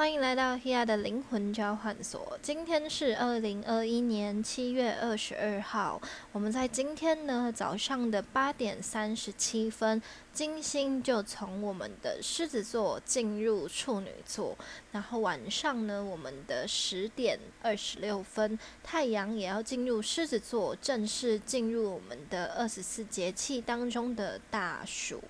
欢迎来到 Hea 的灵魂交换所。今天是二零二一年七月二十二号。我们在今天呢早上的八点三十七分，金星就从我们的狮子座进入处女座。然后晚上呢，我们的十点二十六分，太阳也要进入狮子座，正式进入我们的二十四节气当中的大暑。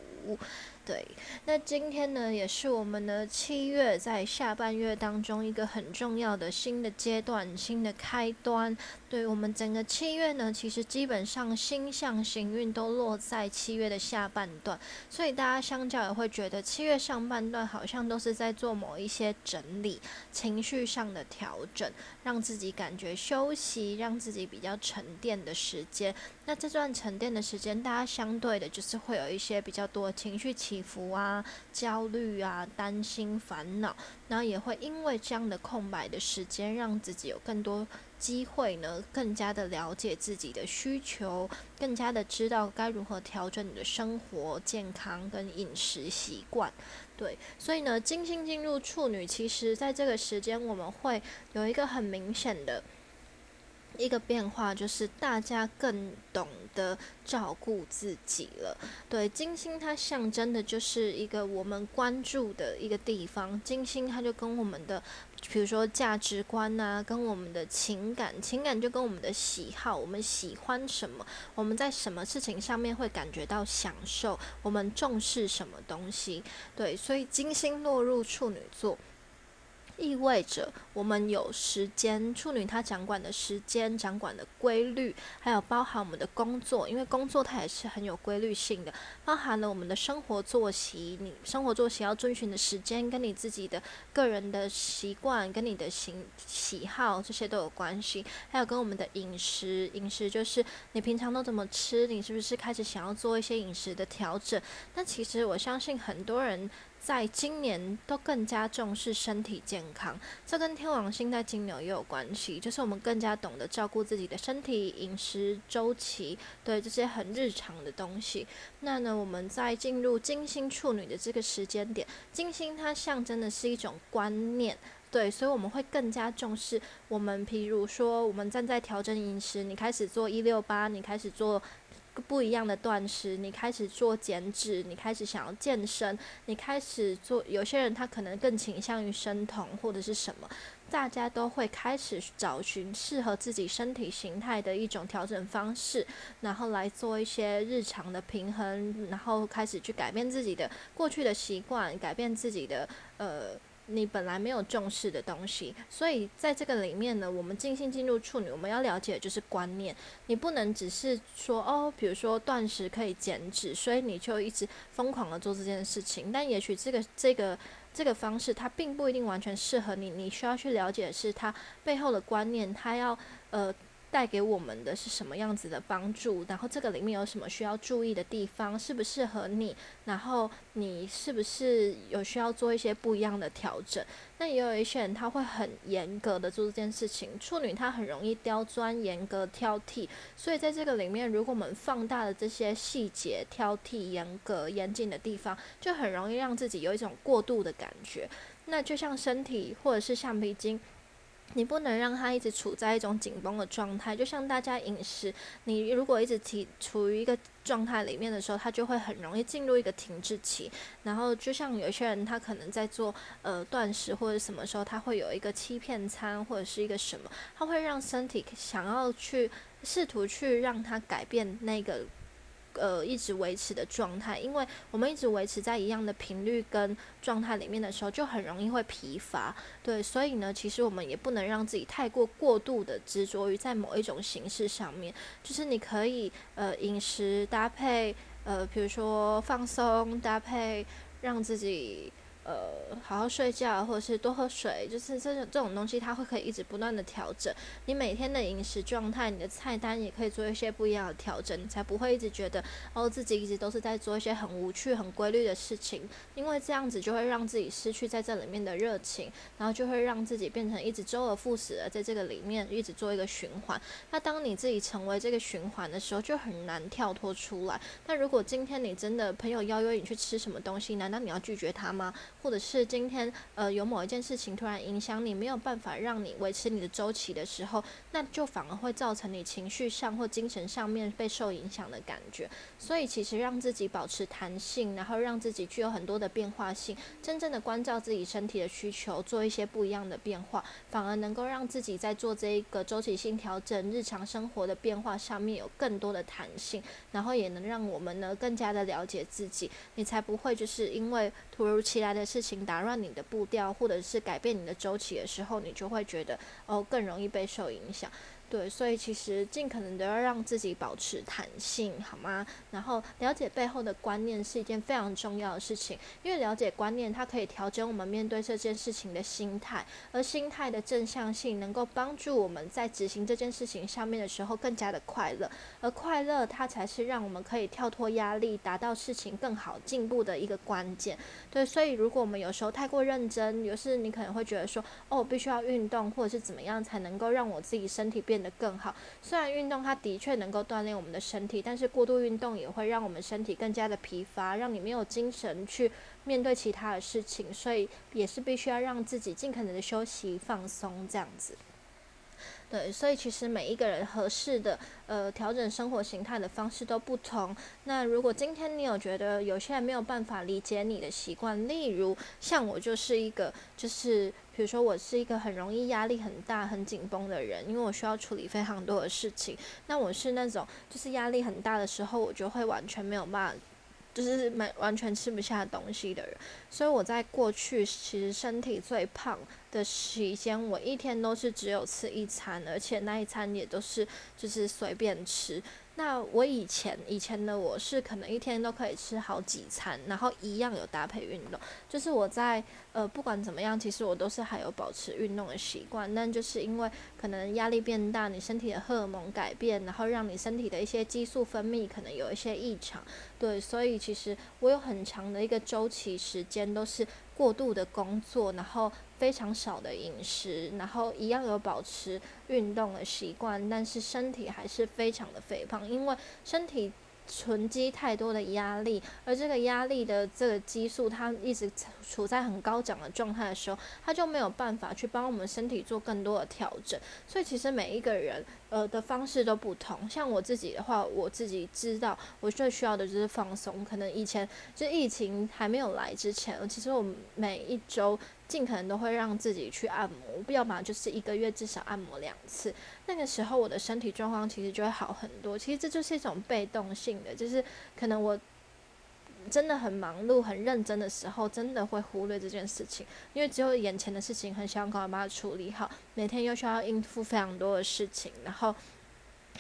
对，那今天呢，也是我们的七月在下半月当中一个很重要的新的阶段、新的开端。对我们整个七月呢，其实基本上星象行运都落在七月的下半段，所以大家相较也会觉得七月上半段好像都是在做某一些整理、情绪上的调整，让自己感觉休息，让自己比较沉淀的时间。那这段沉淀的时间，大家相对的就是会有一些比较多情绪起。伏啊，焦虑啊，担心、烦恼，然后也会因为这样的空白的时间，让自己有更多机会呢，更加的了解自己的需求，更加的知道该如何调整你的生活、健康跟饮食习惯。对，所以呢，金星进入处女，其实在这个时间，我们会有一个很明显的。一个变化就是大家更懂得照顾自己了。对，金星它象征的就是一个我们关注的一个地方。金星它就跟我们的，比如说价值观呐，跟我们的情感，情感就跟我们的喜好，我们喜欢什么，我们在什么事情上面会感觉到享受，我们重视什么东西。对，所以金星落入处女座。意味着我们有时间，处女她掌管的时间、掌管的规律，还有包含我们的工作，因为工作它也是很有规律性的，包含了我们的生活作息，你生活作息要遵循的时间，跟你自己的个人的习惯，跟你的喜喜好这些都有关系，还有跟我们的饮食，饮食就是你平常都怎么吃，你是不是开始想要做一些饮食的调整？但其实我相信很多人。在今年都更加重视身体健康，这跟天王星在金牛也有关系，就是我们更加懂得照顾自己的身体、饮食周期，对这些很日常的东西。那呢，我们在进入金星处女的这个时间点，金星它象征的是一种观念，对，所以我们会更加重视我们，譬如说，我们正在调整饮食，你开始做一六八，你开始做。不一样的断食，你开始做减脂，你开始想要健身，你开始做。有些人他可能更倾向于生酮或者是什么，大家都会开始找寻适合自己身体形态的一种调整方式，然后来做一些日常的平衡，然后开始去改变自己的过去的习惯，改变自己的呃。你本来没有重视的东西，所以在这个里面呢，我们进行进入处女，我们要了解的就是观念。你不能只是说哦，比如说断食可以减脂，所以你就一直疯狂的做这件事情。但也许这个这个这个方式，它并不一定完全适合你。你需要去了解的是它背后的观念，它要呃。带给我们的是什么样子的帮助？然后这个里面有什么需要注意的地方？适不适合你？然后你是不是有需要做一些不一样的调整？那也有一些人他会很严格的做这件事情。处女她很容易刁钻、严格、挑剔，所以在这个里面，如果我们放大了这些细节、挑剔、严格、严谨的地方，就很容易让自己有一种过度的感觉。那就像身体或者是橡皮筋。你不能让他一直处在一种紧绷的状态，就像大家饮食，你如果一直提处于一个状态里面的时候，他就会很容易进入一个停滞期。然后就像有些人，他可能在做呃断食或者什么时候，他会有一个欺骗餐或者是一个什么，他会让身体想要去试图去让他改变那个。呃，一直维持的状态，因为我们一直维持在一样的频率跟状态里面的时候，就很容易会疲乏。对，所以呢，其实我们也不能让自己太过过度的执着于在某一种形式上面。就是你可以呃饮食搭配呃，比如说放松搭配，让自己。呃，好好睡觉，或者是多喝水，就是这种这种东西，它会可以一直不断的调整。你每天的饮食状态，你的菜单也可以做一些不一样的调整，你才不会一直觉得哦自己一直都是在做一些很无趣、很规律的事情。因为这样子就会让自己失去在这里面的热情，然后就会让自己变成一直周而复始的在这个里面一直做一个循环。那当你自己成为这个循环的时候，就很难跳脱出来。那如果今天你真的朋友邀约你去吃什么东西，难道你要拒绝他吗？或者是今天呃有某一件事情突然影响你，没有办法让你维持你的周期的时候，那就反而会造成你情绪上或精神上面被受影响的感觉。所以其实让自己保持弹性，然后让自己具有很多的变化性，真正的关照自己身体的需求，做一些不一样的变化，反而能够让自己在做这一个周期性调整、日常生活的变化上面有更多的弹性，然后也能让我们呢更加的了解自己，你才不会就是因为突如其来的事情打乱你的步调，或者是改变你的周期的时候，你就会觉得哦更容易被受影响。对，所以其实尽可能都要让自己保持弹性，好吗？然后了解背后的观念是一件非常重要的事情，因为了解观念，它可以调整我们面对这件事情的心态，而心态的正向性能够帮助我们在执行这件事情上面的时候更加的快乐，而快乐它才是让我们可以跳脱压力，达到事情更好进步的一个关键。对，所以如果我们有时候太过认真，有时你可能会觉得说，哦，我必须要运动，或者是怎么样才能够让我自己身体变。变得更好。虽然运动它的确能够锻炼我们的身体，但是过度运动也会让我们身体更加的疲乏，让你没有精神去面对其他的事情。所以也是必须要让自己尽可能的休息放松这样子。对，所以其实每一个人合适的呃调整生活形态的方式都不同。那如果今天你有觉得有些人没有办法理解你的习惯，例如像我就是一个，就是比如说我是一个很容易压力很大、很紧绷的人，因为我需要处理非常多的事情。那我是那种就是压力很大的时候，我就会完全没有办法。就是没完全吃不下东西的人，所以我在过去其实身体最胖的期间，我一天都是只有吃一餐，而且那一餐也都是就是随便吃。那我以前以前的我是可能一天都可以吃好几餐，然后一样有搭配运动。就是我在呃不管怎么样，其实我都是还有保持运动的习惯。但就是因为可能压力变大，你身体的荷尔蒙改变，然后让你身体的一些激素分泌可能有一些异常。对，所以其实我有很长的一个周期时间都是过度的工作，然后。非常少的饮食，然后一样有保持运动的习惯，但是身体还是非常的肥胖，因为身体。存积太多的压力，而这个压力的这个激素，它一直处在很高涨的状态的时候，它就没有办法去帮我们身体做更多的调整。所以其实每一个人呃的方式都不同。像我自己的话，我自己知道我最需要的就是放松。可能以前就疫情还没有来之前，其实我每一周尽可能都会让自己去按摩，要么就是一个月至少按摩两次。那个时候我的身体状况其实就会好很多。其实这就是一种被动性的，就是可能我真的很忙碌、很认真的时候，真的会忽略这件事情，因为只有眼前的事情很想赶快把它处理好。每天又需要应付非常多的事情，然后。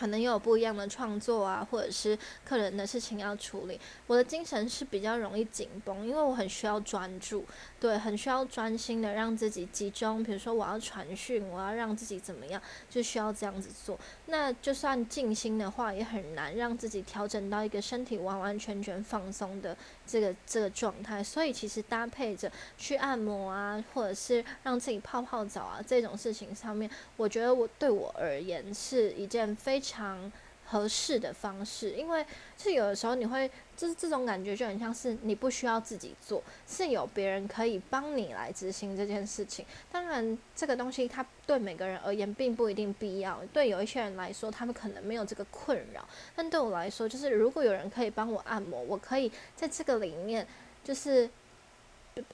可能又有不一样的创作啊，或者是客人的事情要处理。我的精神是比较容易紧绷，因为我很需要专注，对，很需要专心的让自己集中。比如说我要传讯，我要让自己怎么样，就需要这样子做。那就算静心的话，也很难让自己调整到一个身体完完全全放松的这个这个状态。所以其实搭配着去按摩啊，或者是让自己泡泡澡啊这种事情上面，我觉得我对我而言是一件非常。合适的方式，因为是有的时候你会，就是这种感觉就很像是你不需要自己做，是有别人可以帮你来执行这件事情。当然，这个东西它对每个人而言并不一定必要，对有一些人来说，他们可能没有这个困扰。但对我来说，就是如果有人可以帮我按摩，我可以在这个里面，就是。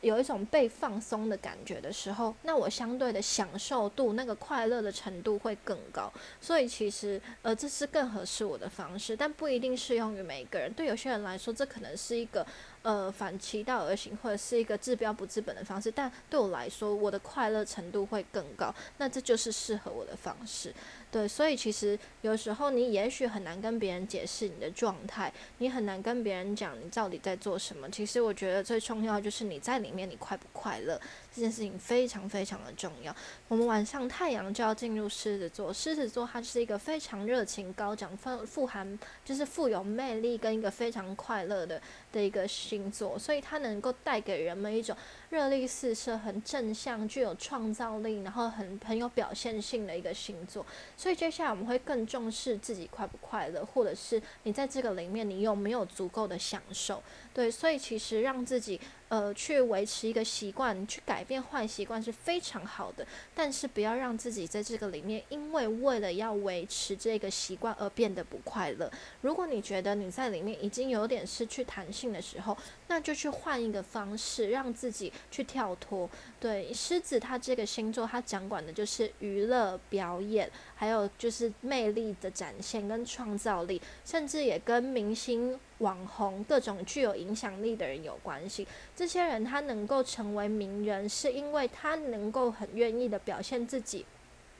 有一种被放松的感觉的时候，那我相对的享受度、那个快乐的程度会更高。所以其实，呃，这是更合适我的方式，但不一定适用于每一个人。对有些人来说，这可能是一个。呃，反其道而行，或者是一个治标不治本的方式，但对我来说，我的快乐程度会更高，那这就是适合我的方式。对，所以其实有时候你也许很难跟别人解释你的状态，你很难跟别人讲你到底在做什么。其实我觉得最重要就是你在里面你快不快乐，这件事情非常非常的重要。我们晚上太阳就要进入狮子座，狮子座它是一个非常热情高涨、富富含就是富有魅力跟一个非常快乐的。的一个星座，所以它能够带给人们一种热力四射、很正向、具有创造力，然后很很有表现性的一个星座。所以接下来我们会更重视自己快不快乐，或者是你在这个里面你有没有足够的享受。对，所以其实让自己呃去维持一个习惯，去改变坏习惯是非常好的，但是不要让自己在这个里面，因为为了要维持这个习惯而变得不快乐。如果你觉得你在里面已经有点失去弹性的时候，那就去换一个方式，让自己去跳脱。对，狮子它这个星座，它掌管的就是娱乐、表演，还有就是魅力的展现跟创造力，甚至也跟明星。网红各种具有影响力的人有关系，这些人他能够成为名人，是因为他能够很愿意的表现自己。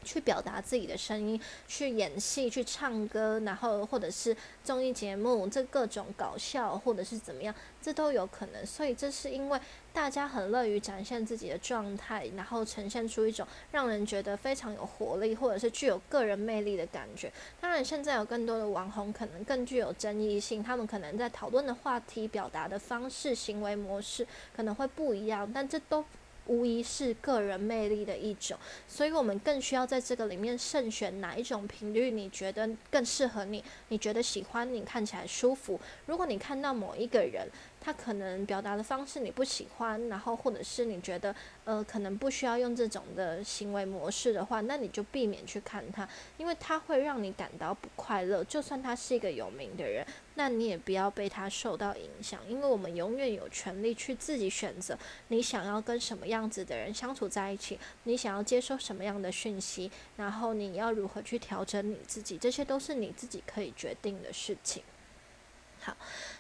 去表达自己的声音，去演戏，去唱歌，然后或者是综艺节目，这各种搞笑或者是怎么样，这都有可能。所以这是因为大家很乐于展现自己的状态，然后呈现出一种让人觉得非常有活力，或者是具有个人魅力的感觉。当然，现在有更多的网红可能更具有争议性，他们可能在讨论的话题、表达的方式、行为模式可能会不一样，但这都。无疑是个人魅力的一种，所以我们更需要在这个里面慎选哪一种频率，你觉得更适合你，你觉得喜欢，你看起来舒服。如果你看到某一个人，他可能表达的方式你不喜欢，然后或者是你觉得呃可能不需要用这种的行为模式的话，那你就避免去看他，因为他会让你感到不快乐。就算他是一个有名的人，那你也不要被他受到影响，因为我们永远有权利去自己选择你想要跟什么样子的人相处在一起，你想要接收什么样的讯息，然后你要如何去调整你自己，这些都是你自己可以决定的事情。好。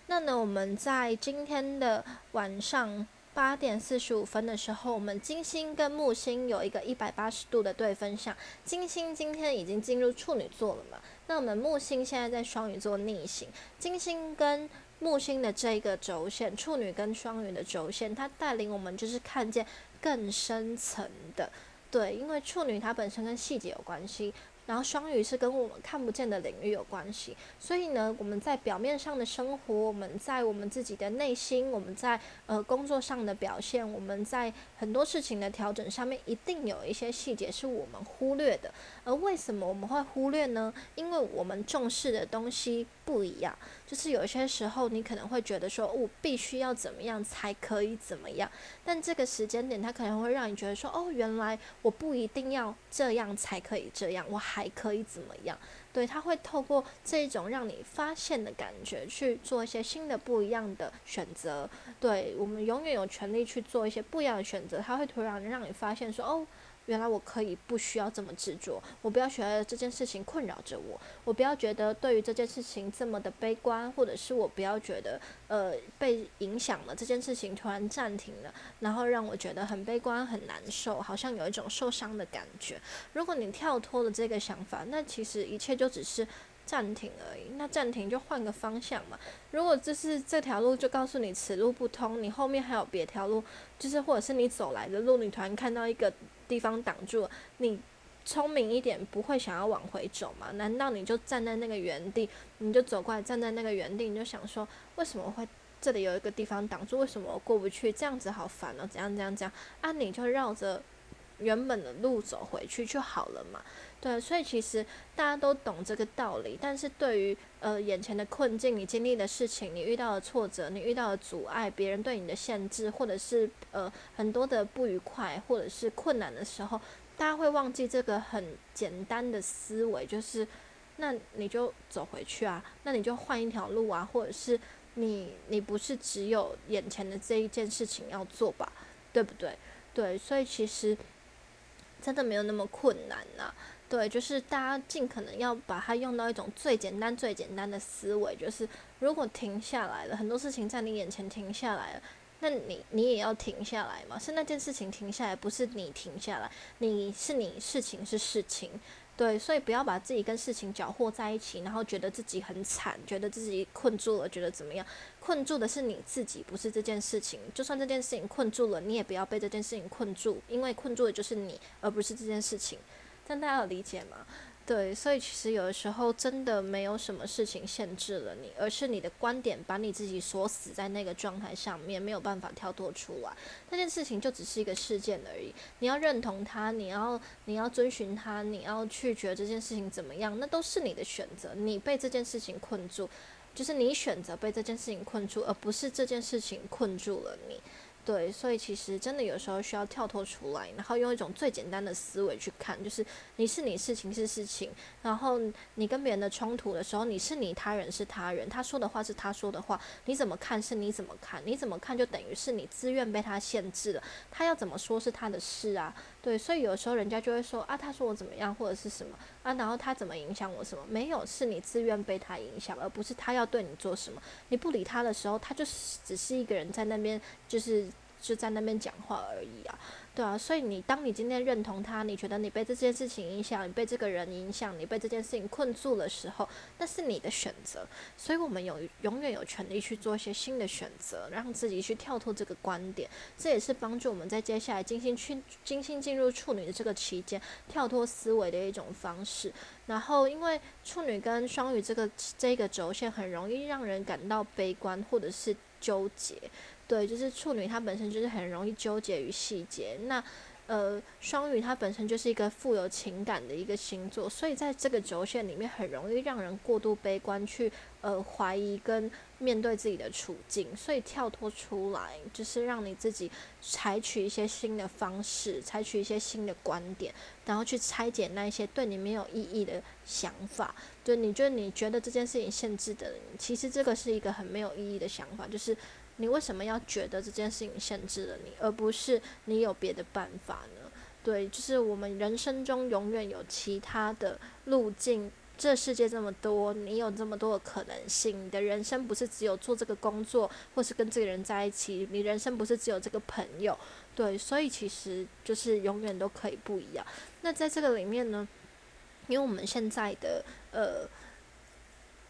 那呢，我们在今天的晚上八点四十五分的时候，我们金星跟木星有一个一百八十度的对分相。金星今天已经进入处女座了嘛？那我们木星现在在双鱼座逆行。金星跟木星的这个轴线，处女跟双鱼的轴线，它带领我们就是看见更深层的。对，因为处女它本身跟细节有关系。然后双鱼是跟我们看不见的领域有关系，所以呢，我们在表面上的生活，我们在我们自己的内心，我们在呃工作上的表现，我们在很多事情的调整上面，一定有一些细节是我们忽略的。而为什么我们会忽略呢？因为我们重视的东西不一样。就是有些时候，你可能会觉得说，我必须要怎么样才可以怎么样，但这个时间点，它可能会让你觉得说，哦，原来我不一定要这样才可以这样，我还可以怎么样？对，他会透过这种让你发现的感觉去做一些新的不一样的选择。对我们永远有权利去做一些不一样的选择，他会突然让你发现说，哦。原来我可以不需要这么执着，我不要觉得这件事情困扰着我，我不要觉得对于这件事情这么的悲观，或者是我不要觉得呃被影响了，这件事情突然暂停了，然后让我觉得很悲观很难受，好像有一种受伤的感觉。如果你跳脱了这个想法，那其实一切就只是暂停而已。那暂停就换个方向嘛。如果这是这条路就告诉你此路不通，你后面还有别条路，就是或者是你走来的路，你突然看到一个。地方挡住你，聪明一点不会想要往回走吗？难道你就站在那个原地，你就走过来站在那个原地，你就想说为什么会这里有一个地方挡住？为什么我过不去？这样子好烦哦！怎样怎样怎样？啊，你就绕着原本的路走回去就好了嘛。对，所以其实大家都懂这个道理，但是对于呃眼前的困境，你经历的事情，你遇到的挫折，你遇到的阻碍，别人对你的限制，或者是呃很多的不愉快，或者是困难的时候，大家会忘记这个很简单的思维，就是那你就走回去啊，那你就换一条路啊，或者是你你不是只有眼前的这一件事情要做吧，对不对？对，所以其实真的没有那么困难呐。对，就是大家尽可能要把它用到一种最简单、最简单的思维，就是如果停下来了，很多事情在你眼前停下来了，那你你也要停下来嘛？是那件事情停下来，不是你停下来，你是你事情是事情，对，所以不要把自己跟事情搅和在一起，然后觉得自己很惨，觉得自己困住了，觉得怎么样？困住的是你自己，不是这件事情。就算这件事情困住了，你也不要被这件事情困住，因为困住的就是你，而不是这件事情。但大家有理解吗？对，所以其实有的时候真的没有什么事情限制了你，而是你的观点把你自己锁死在那个状态上面，没有办法跳脱出来。那件事情就只是一个事件而已，你要认同它，你要你要遵循它，你要去觉得这件事情怎么样，那都是你的选择。你被这件事情困住。就是你选择被这件事情困住，而不是这件事情困住了你。对，所以其实真的有时候需要跳脱出来，然后用一种最简单的思维去看，就是你是你，事情是事情，然后你跟别人的冲突的时候，你是你，他人是他人，他说的话是他说的话，你怎么看是你怎么看，你怎么看就等于是你自愿被他限制了，他要怎么说是他的事啊，对，所以有时候人家就会说啊，他说我怎么样或者是什么啊，然后他怎么影响我什么，没有，是你自愿被他影响，而不是他要对你做什么，你不理他的时候，他就是只是一个人在那边就是。就在那边讲话而已啊，对啊，所以你当你今天认同他，你觉得你被这件事情影响，你被这个人影响，你被这件事情困住的时候，那是你的选择。所以我们有永远有权利去做一些新的选择，让自己去跳脱这个观点。这也是帮助我们在接下来精心去精心进入处女的这个期间，跳脱思维的一种方式。然后，因为处女跟双鱼这个这个轴线很容易让人感到悲观或者是纠结。对，就是处女，她本身就是很容易纠结于细节。那，呃，双鱼它本身就是一个富有情感的一个星座，所以在这个轴线里面，很容易让人过度悲观，去呃怀疑跟面对自己的处境。所以跳脱出来，就是让你自己采取一些新的方式，采取一些新的观点，然后去拆解那一些对你没有意义的想法。就你觉得你觉得这件事情限制的，其实这个是一个很没有意义的想法，就是。你为什么要觉得这件事情限制了你，而不是你有别的办法呢？对，就是我们人生中永远有其他的路径。这世界这么多，你有这么多的可能性。你的人生不是只有做这个工作，或是跟这个人在一起。你人生不是只有这个朋友。对，所以其实就是永远都可以不一样。那在这个里面呢，因为我们现在的呃。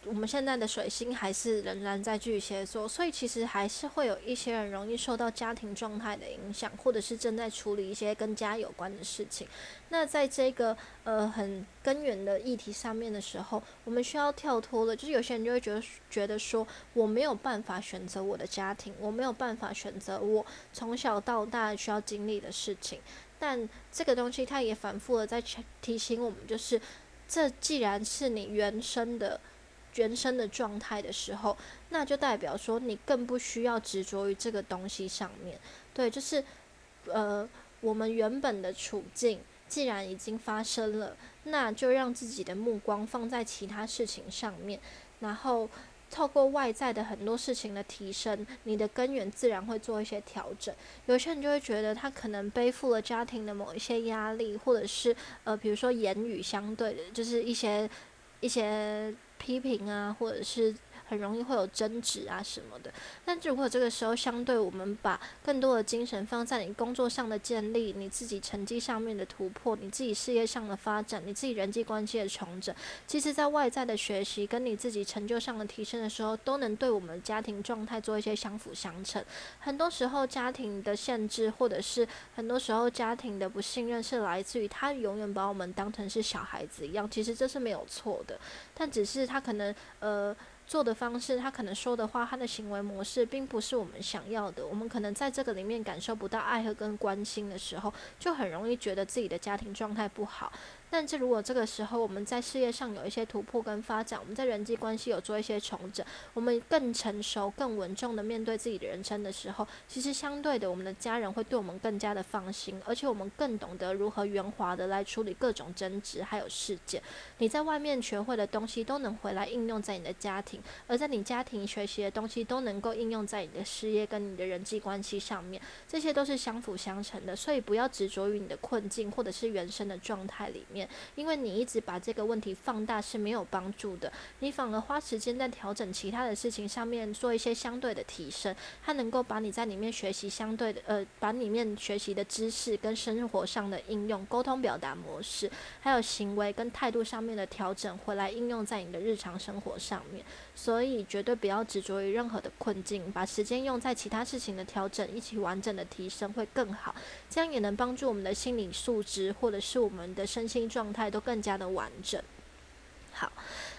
我们现在的水星还是仍然在巨蟹座，所以其实还是会有一些人容易受到家庭状态的影响，或者是正在处理一些跟家有关的事情。那在这个呃很根源的议题上面的时候，我们需要跳脱的，就是有些人就会觉得觉得说我没有办法选择我的家庭，我没有办法选择我从小到大需要经历的事情。但这个东西它也反复的在提醒我们，就是这既然是你原生的。原生的状态的时候，那就代表说你更不需要执着于这个东西上面。对，就是，呃，我们原本的处境既然已经发生了，那就让自己的目光放在其他事情上面，然后透过外在的很多事情的提升，你的根源自然会做一些调整。有些人就会觉得他可能背负了家庭的某一些压力，或者是呃，比如说言语相对的，就是一些一些。批评啊，或者是。很容易会有争执啊什么的，但如果这个时候相对我们把更多的精神放在你工作上的建立、你自己成绩上面的突破、你自己事业上的发展、你自己人际关系的重整，其实在外在的学习跟你自己成就上的提升的时候，都能对我们家庭状态做一些相辅相成。很多时候家庭的限制，或者是很多时候家庭的不信任，是来自于他永远把我们当成是小孩子一样，其实这是没有错的，但只是他可能呃。做的方式，他可能说的话，他的行为模式，并不是我们想要的。我们可能在这个里面感受不到爱和跟关心的时候，就很容易觉得自己的家庭状态不好。但是如果这个时候我们在事业上有一些突破跟发展，我们在人际关系有做一些重整，我们更成熟、更稳重的面对自己的人生的时候，其实相对的，我们的家人会对我们更加的放心，而且我们更懂得如何圆滑的来处理各种争执还有事件。你在外面学会的东西都能回来应用在你的家庭，而在你家庭学习的东西都能够应用在你的事业跟你的人际关系上面，这些都是相辅相成的。所以不要执着于你的困境或者是原生的状态里面。因为你一直把这个问题放大是没有帮助的，你反而花时间在调整其他的事情上面做一些相对的提升，它能够把你在里面学习相对的呃，把里面学习的知识跟生活上的应用、沟通表达模式，还有行为跟态度上面的调整回来应用在你的日常生活上面。所以绝对不要执着于任何的困境，把时间用在其他事情的调整，一起完整的提升会更好。这样也能帮助我们的心理素质或者是我们的身心状态都更加的完整。好，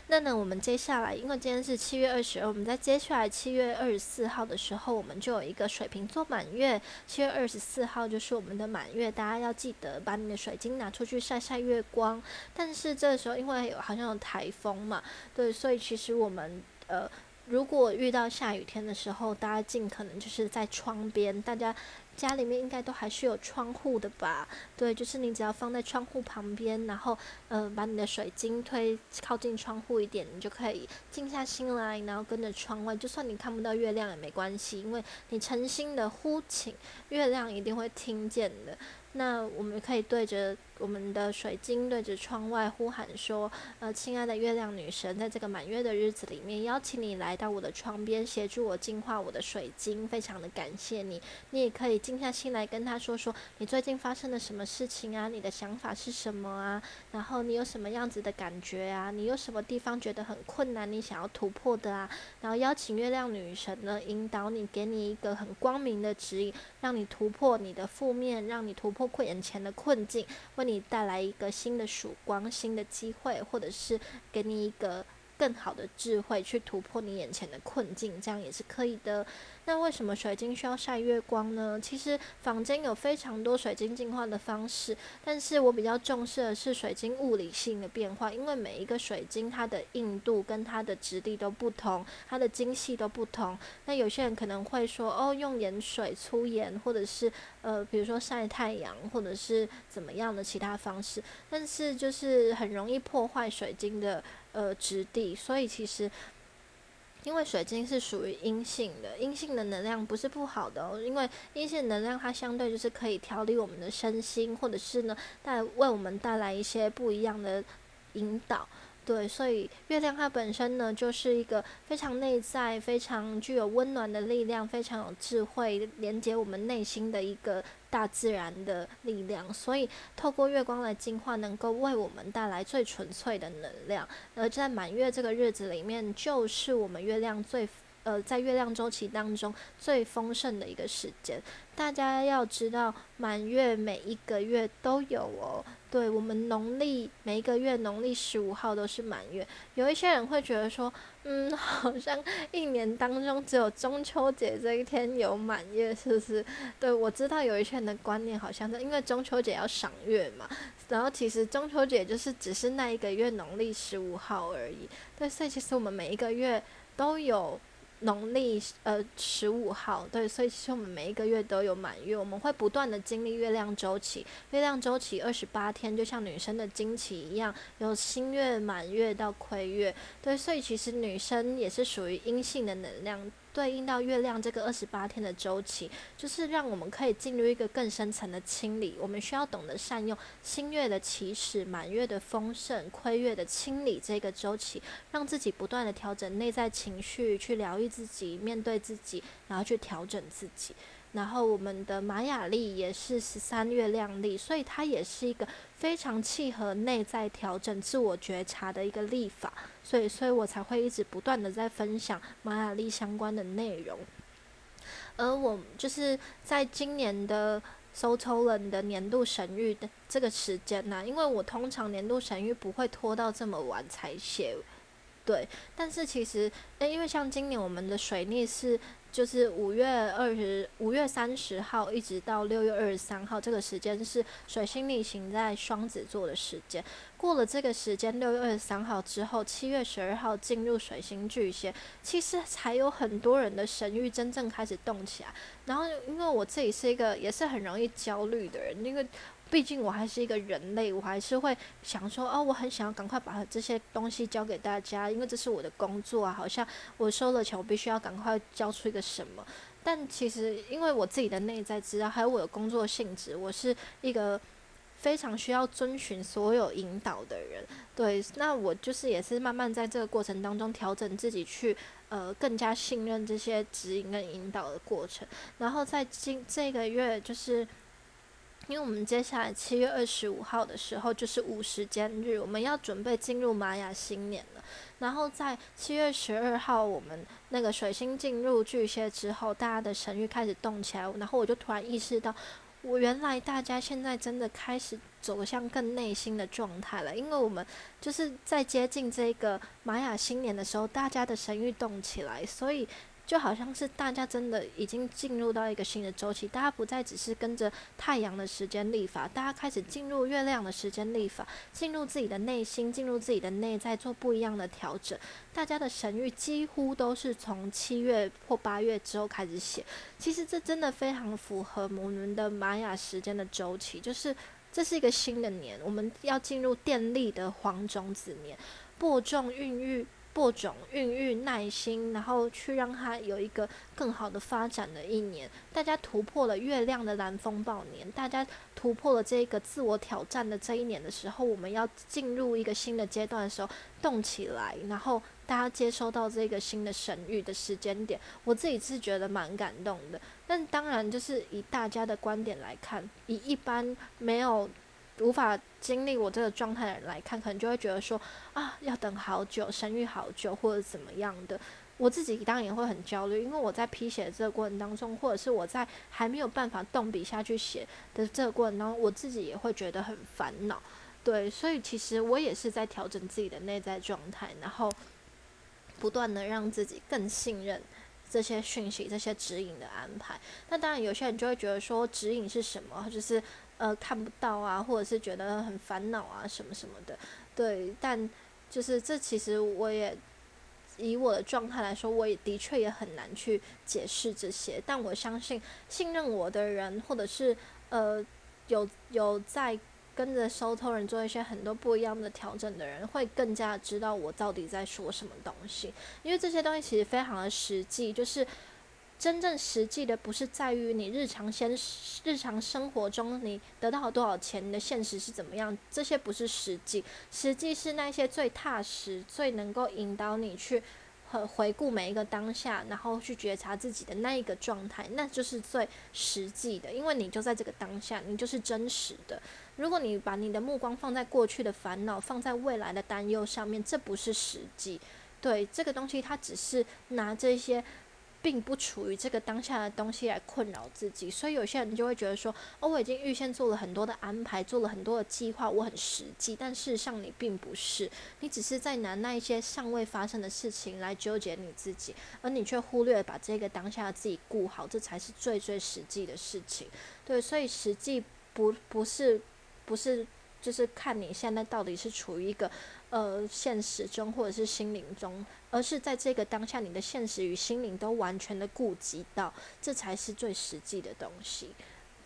那呢，我们接下来，因为今天是七月二十二，我们在接下来七月二十四号的时候，我们就有一个水瓶座满月。七月二十四号就是我们的满月，大家要记得把你的水晶拿出去晒晒月光。但是这时候，因为有好像有台风嘛，对，所以其实我们呃。如果遇到下雨天的时候，大家尽可能就是在窗边，大家。家里面应该都还是有窗户的吧？对，就是你只要放在窗户旁边，然后呃把你的水晶推靠近窗户一点，你就可以静下心来，然后跟着窗外，就算你看不到月亮也没关系，因为你诚心的呼请，月亮一定会听见的。那我们可以对着我们的水晶，对着窗外呼喊说：“呃，亲爱的月亮女神，在这个满月的日子里面，邀请你来到我的窗边，协助我净化我的水晶，非常的感谢你。你也可以静下心来跟他说说，你最近发生了什么事情啊？你的想法是什么啊？然后你有什么样子的感觉啊？你有什么地方觉得很困难，你想要突破的啊？然后邀请月亮女神呢，引导你，给你一个很光明的指引，让你突破你的负面，让你突破。”困眼前的困境，为你带来一个新的曙光、新的机会，或者是给你一个更好的智慧，去突破你眼前的困境，这样也是可以的。那为什么水晶需要晒月光呢？其实坊间有非常多水晶净化的方式，但是我比较重视的是水晶物理性的变化，因为每一个水晶它的硬度跟它的质地都不同，它的精细都不同。那有些人可能会说，哦，用盐水、粗盐，或者是呃，比如说晒太阳，或者是怎么样的其他方式，但是就是很容易破坏水晶的呃质地，所以其实。因为水晶是属于阴性的，阴性的能量不是不好的哦。因为阴性能量它相对就是可以调理我们的身心，或者是呢带为我们带来一些不一样的引导。对，所以月亮它本身呢，就是一个非常内在、非常具有温暖的力量，非常有智慧，连接我们内心的一个大自然的力量。所以，透过月光来净化，能够为我们带来最纯粹的能量。而在满月这个日子里面，就是我们月亮最呃，在月亮周期当中最丰盛的一个时间。大家要知道，满月每一个月都有哦。对我们农历每一个月农历十五号都是满月，有一些人会觉得说，嗯，好像一年当中只有中秋节这一天有满月，是不是？对我知道有一些人的观念好像是因为中秋节要赏月嘛，然后其实中秋节就是只是那一个月农历十五号而已。对，所以其实我们每一个月都有。农历呃十五号，对，所以其实我们每一个月都有满月，我们会不断的经历月亮周期，月亮周期二十八天，就像女生的经期一样，有新月、满月到亏月，对，所以其实女生也是属于阴性的能量。对应到月亮这个二十八天的周期，就是让我们可以进入一个更深层的清理。我们需要懂得善用新月的起始、满月的丰盛、亏月的清理这个周期，让自己不断的调整内在情绪，去疗愈自己，面对自己，然后去调整自己。然后我们的玛雅历也是十三月亮历，所以它也是一个非常契合内在调整、自我觉察的一个历法，所以，所以我才会一直不断的在分享玛雅历相关的内容。而我就是在今年的收抽了你的年度神谕的这个时间呢，因为我通常年度神谕不会拖到这么晚才写，对，但是其实，诶，因为像今年我们的水逆是。就是五月二十五月三十号一直到六月二十三号，这个时间是水星逆行在双子座的时间。过了这个时间，六月二十三号之后，七月十二号进入水星巨蟹，其实才有很多人的神域真正开始动起来。然后，因为我自己是一个也是很容易焦虑的人，因为。毕竟我还是一个人类，我还是会想说，哦，我很想要赶快把这些东西交给大家，因为这是我的工作啊。好像我收了钱，我必须要赶快交出一个什么。但其实，因为我自己的内在知道，还有我的工作性质，我是一个非常需要遵循所有引导的人。对，那我就是也是慢慢在这个过程当中调整自己，去呃更加信任这些指引跟引导的过程。然后在今这个月就是。因为我们接下来七月二十五号的时候就是五时间日，我们要准备进入玛雅新年了。然后在七月十二号，我们那个水星进入巨蟹之后，大家的神域开始动起来。然后我就突然意识到，我原来大家现在真的开始走向更内心的状态了。因为我们就是在接近这个玛雅新年的时候，大家的神域动起来，所以。就好像是大家真的已经进入到一个新的周期，大家不再只是跟着太阳的时间历法，大家开始进入月亮的时间历法，进入自己的内心，进入自己的内在，做不一样的调整。大家的神谕几乎都是从七月或八月之后开始写，其实这真的非常符合我们的玛雅时间的周期，就是这是一个新的年，我们要进入电力的黄种子年，播种、孕育。播种、孕育、耐心，然后去让它有一个更好的发展的一年。大家突破了月亮的蓝风暴年，大家突破了这个自我挑战的这一年的时候，我们要进入一个新的阶段的时候，动起来，然后大家接收到这个新的神谕的时间点，我自己是觉得蛮感动的。但当然，就是以大家的观点来看，以一般没有。无法经历我这个状态的人来看，可能就会觉得说啊，要等好久，生育好久，或者怎么样的。我自己当然也会很焦虑，因为我在批写的这个过程当中，或者是我在还没有办法动笔下去写的这个过程当中，我自己也会觉得很烦恼。对，所以其实我也是在调整自己的内在状态，然后不断的让自己更信任这些讯息、这些指引的安排。那当然，有些人就会觉得说，指引是什么？就是。呃，看不到啊，或者是觉得很烦恼啊，什么什么的，对。但就是这其实我也以我的状态来说，我也的确也很难去解释这些。但我相信信任我的人，或者是呃有有在跟着收托人做一些很多不一样的调整的人，会更加知道我到底在说什么东西。因为这些东西其实非常的实际，就是。真正实际的不是在于你日常先日常生活中你得到了多少钱，你的现实是怎么样，这些不是实际，实际是那些最踏实、最能够引导你去回回顾每一个当下，然后去觉察自己的那一个状态，那就是最实际的，因为你就在这个当下，你就是真实的。如果你把你的目光放在过去的烦恼，放在未来的担忧上面，这不是实际。对这个东西，它只是拿这些。并不处于这个当下的东西来困扰自己，所以有些人就会觉得说：“哦，我已经预先做了很多的安排，做了很多的计划，我很实际。”但事实上你并不是，你只是在拿那一些尚未发生的事情来纠结你自己，而你却忽略把这个当下的自己顾好，这才是最最实际的事情。对，所以实际不不是不是就是看你现在到底是处于一个。呃，现实中或者是心灵中，而是在这个当下，你的现实与心灵都完全的顾及到，这才是最实际的东西。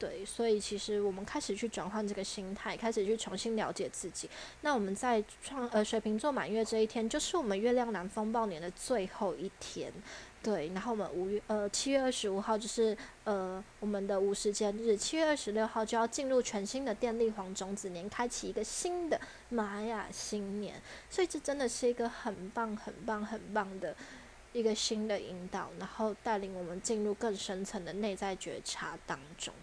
对，所以其实我们开始去转换这个心态，开始去重新了解自己。那我们在创呃水瓶座满月这一天，就是我们月亮男风暴年的最后一天。对，然后我们五月呃七月二十五号就是呃我们的无时间日，七月二十六号就要进入全新的电力黄种子年，开启一个新的玛雅新年，所以这真的是一个很棒很棒很棒的一个新的引导，然后带领我们进入更深层的内在觉察当中。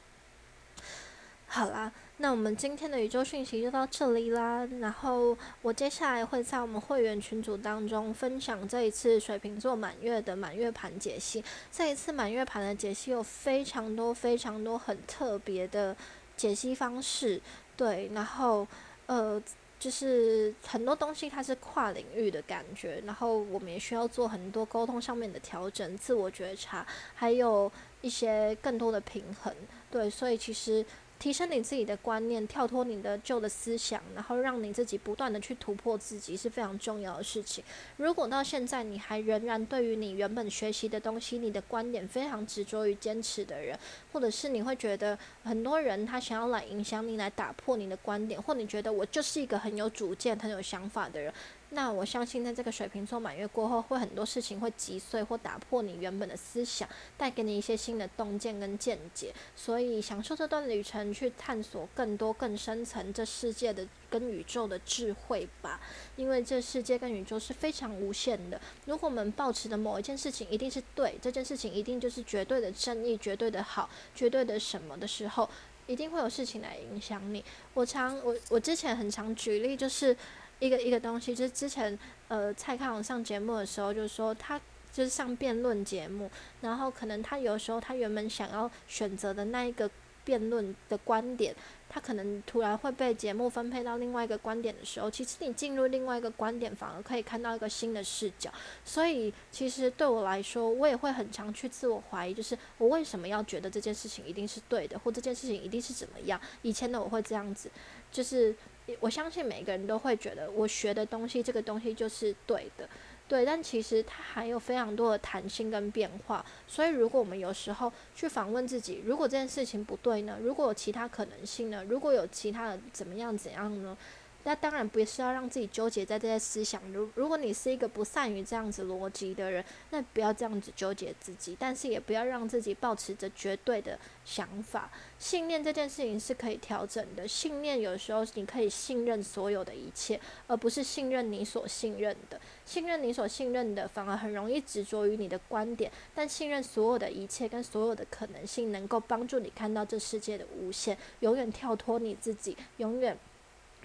好啦。那我们今天的宇宙讯息就到这里啦。然后我接下来会在我们会员群组当中分享这一次水瓶座满月的满月盘解析。这一次满月盘的解析有非常多、非常多很特别的解析方式，对。然后呃，就是很多东西它是跨领域的感觉，然后我们也需要做很多沟通上面的调整、自我觉察，还有一些更多的平衡，对。所以其实。提升你自己的观念，跳脱你的旧的思想，然后让你自己不断的去突破自己是非常重要的事情。如果到现在你还仍然对于你原本学习的东西，你的观点非常执着于坚持的人，或者是你会觉得很多人他想要来影响你，来打破你的观点，或你觉得我就是一个很有主见、很有想法的人。那我相信，在这个水瓶座满月过后，会很多事情会击碎或打破你原本的思想，带给你一些新的洞见跟见解。所以，享受这段旅程，去探索更多更深层这世界的跟宇宙的智慧吧。因为这世界跟宇宙是非常无限的。如果我们抱持的某一件事情一定是对，这件事情一定就是绝对的正义、绝对的好、绝对的什么的时候，一定会有事情来影响你。我常我我之前很常举例就是。一个一个东西，就是之前呃蔡康永上节目的时候，就是说他就是上辩论节目，然后可能他有时候他原本想要选择的那一个辩论的观点，他可能突然会被节目分配到另外一个观点的时候，其实你进入另外一个观点，反而可以看到一个新的视角。所以，其实对我来说，我也会很常去自我怀疑，就是我为什么要觉得这件事情一定是对的，或这件事情一定是怎么样？以前的我会这样子，就是我相信每个人都会觉得我学的东西，这个东西就是对的。对，但其实它还有非常多的弹性跟变化，所以如果我们有时候去访问自己，如果这件事情不对呢？如果有其他可能性呢？如果有其他的怎么样怎样呢？那当然不是要让自己纠结在这些思想。如如果你是一个不善于这样子逻辑的人，那不要这样子纠结自己，但是也不要让自己保持着绝对的想法。信念这件事情是可以调整的。信念有时候你可以信任所有的一切，而不是信任你所信任的。信任你所信任的，反而很容易执着于你的观点。但信任所有的一切跟所有的可能性，能够帮助你看到这世界的无限，永远跳脱你自己，永远。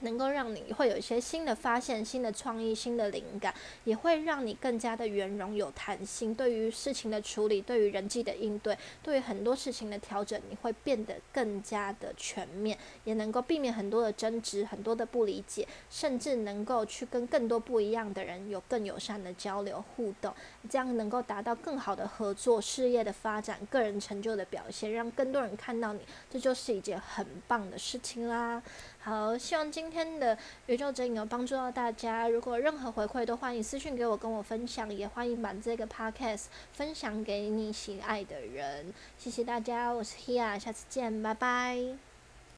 能够让你会有一些新的发现、新的创意、新的灵感，也会让你更加的圆融、有弹性。对于事情的处理，对于人际的应对，对于很多事情的调整，你会变得更加的全面，也能够避免很多的争执、很多的不理解，甚至能够去跟更多不一样的人有更友善的交流互动，这样能够达到更好的合作、事业的发展、个人成就的表现，让更多人看到你，这就是一件很棒的事情啦。好，希望今天的宇宙指引有帮助到大家。如果任何回馈，都欢迎私信给我，跟我分享，也欢迎把这个 podcast 分享给你喜爱的人。谢谢大家，我是 Hia，下次见，拜拜。